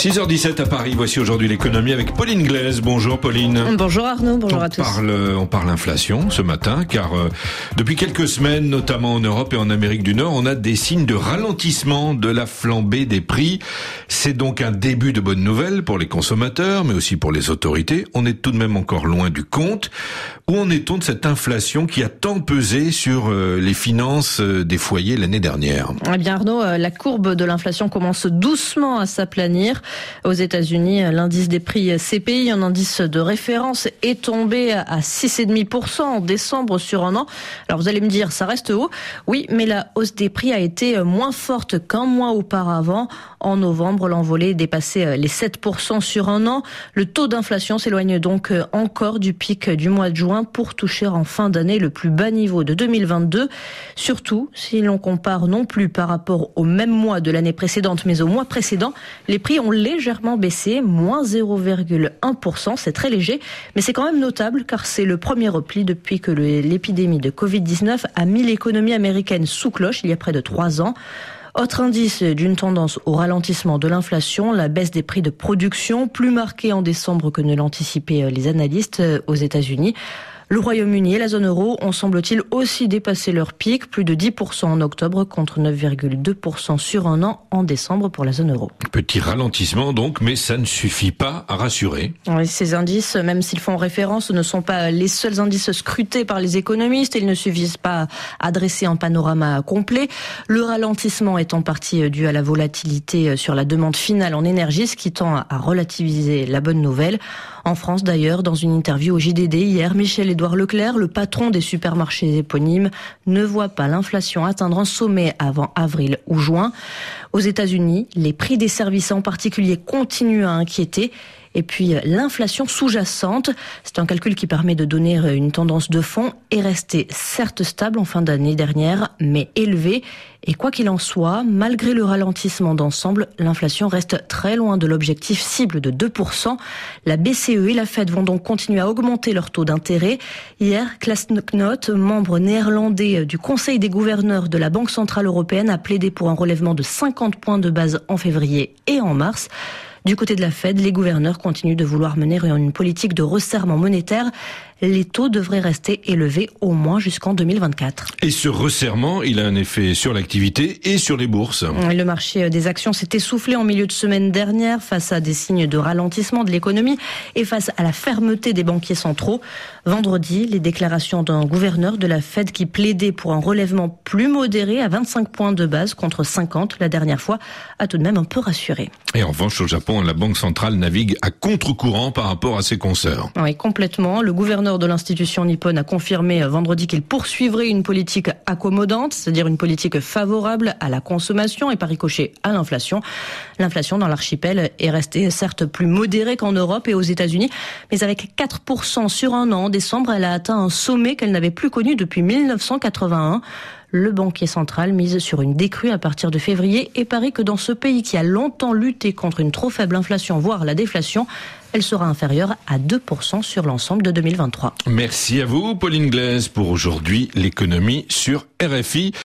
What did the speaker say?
6h17 à Paris, voici aujourd'hui l'économie avec Pauline Glaise. Bonjour Pauline. Bonjour Arnaud, bonjour on à tous. Parle, on parle inflation ce matin car euh, depuis quelques semaines, notamment en Europe et en Amérique du Nord, on a des signes de ralentissement de la flambée des prix. C'est donc un début de bonne nouvelle pour les consommateurs mais aussi pour les autorités. On est tout de même encore loin du compte. Où en est-on de cette inflation qui a tant pesé sur euh, les finances euh, des foyers l'année dernière? Eh bien Arnaud, la courbe de l'inflation commence doucement à s'aplanir. Aux États-Unis, l'indice des prix CPI, un indice de référence, est tombé à 6,5% en décembre sur un an. Alors vous allez me dire, ça reste haut. Oui, mais la hausse des prix a été moins forte qu'un mois auparavant. En novembre, l'envolée dépassait les 7% sur un an. Le taux d'inflation s'éloigne donc encore du pic du mois de juin pour toucher en fin d'année le plus bas niveau de 2022. Surtout si l'on compare non plus par rapport au même mois de l'année précédente, mais au mois précédent, les prix ont légèrement baissé, moins 0,1%. C'est très léger, mais c'est quand même notable car c'est le premier repli depuis que l'épidémie de Covid-19 a mis l'économie américaine sous cloche il y a près de trois ans. Autre indice d'une tendance au ralentissement de l'inflation, la baisse des prix de production, plus marquée en décembre que ne l'anticipaient les analystes aux États-Unis. Le Royaume-Uni et la zone euro ont semble-t-il aussi dépassé leur pic, plus de 10% en octobre contre 9,2% sur un an en décembre pour la zone euro. Petit ralentissement donc, mais ça ne suffit pas à rassurer. Oui, ces indices, même s'ils font référence, ne sont pas les seuls indices scrutés par les économistes. Ils ne suffisent pas à dresser un panorama complet. Le ralentissement est en partie dû à la volatilité sur la demande finale en énergie, ce qui tend à relativiser la bonne nouvelle. En France d'ailleurs, dans une interview au JDD hier, Michel Édouard Leclerc, le patron des supermarchés éponymes, ne voit pas l'inflation atteindre un sommet avant avril ou juin. Aux États-Unis, les prix des services en particulier continuent à inquiéter. Et puis l'inflation sous-jacente, c'est un calcul qui permet de donner une tendance de fond, est restée certes stable en fin d'année dernière, mais élevée. Et quoi qu'il en soit, malgré le ralentissement d'ensemble, l'inflation reste très loin de l'objectif cible de 2%. La BCE et la Fed vont donc continuer à augmenter leur taux d'intérêt. Hier, Klaas Knot, membre néerlandais du Conseil des gouverneurs de la Banque Centrale Européenne, a plaidé pour un relèvement de 50 points de base en février et en mars. Du côté de la Fed, les gouverneurs continuent de vouloir mener une politique de resserrement monétaire. Les taux devraient rester élevés au moins jusqu'en 2024. Et ce resserrement, il a un effet sur l'activité et sur les bourses. Le marché des actions s'est essoufflé en milieu de semaine dernière face à des signes de ralentissement de l'économie et face à la fermeté des banquiers centraux. Vendredi, les déclarations d'un gouverneur de la Fed qui plaidait pour un relèvement plus modéré à 25 points de base contre 50 la dernière fois a tout de même un peu rassuré. Et en revanche, au Japon, la Banque centrale navigue à contre-courant par rapport à ses consoeurs. Oui, complètement. Le gouverneur de l'institution nippone a confirmé vendredi qu'il poursuivrait une politique accommodante, c'est-à-dire une politique favorable à la consommation et par ricochet à l'inflation. L'inflation dans l'archipel est restée certes plus modérée qu'en Europe et aux États-Unis, mais avec 4% sur un an en décembre, elle a atteint un sommet qu'elle n'avait plus connu depuis 1981 le banquier central mise sur une décrue à partir de février et parie que dans ce pays qui a longtemps lutté contre une trop faible inflation, voire la déflation, elle sera inférieure à 2% sur l'ensemble de 2023. Merci à vous, Pauline Glaise, pour aujourd'hui l'économie sur RFI.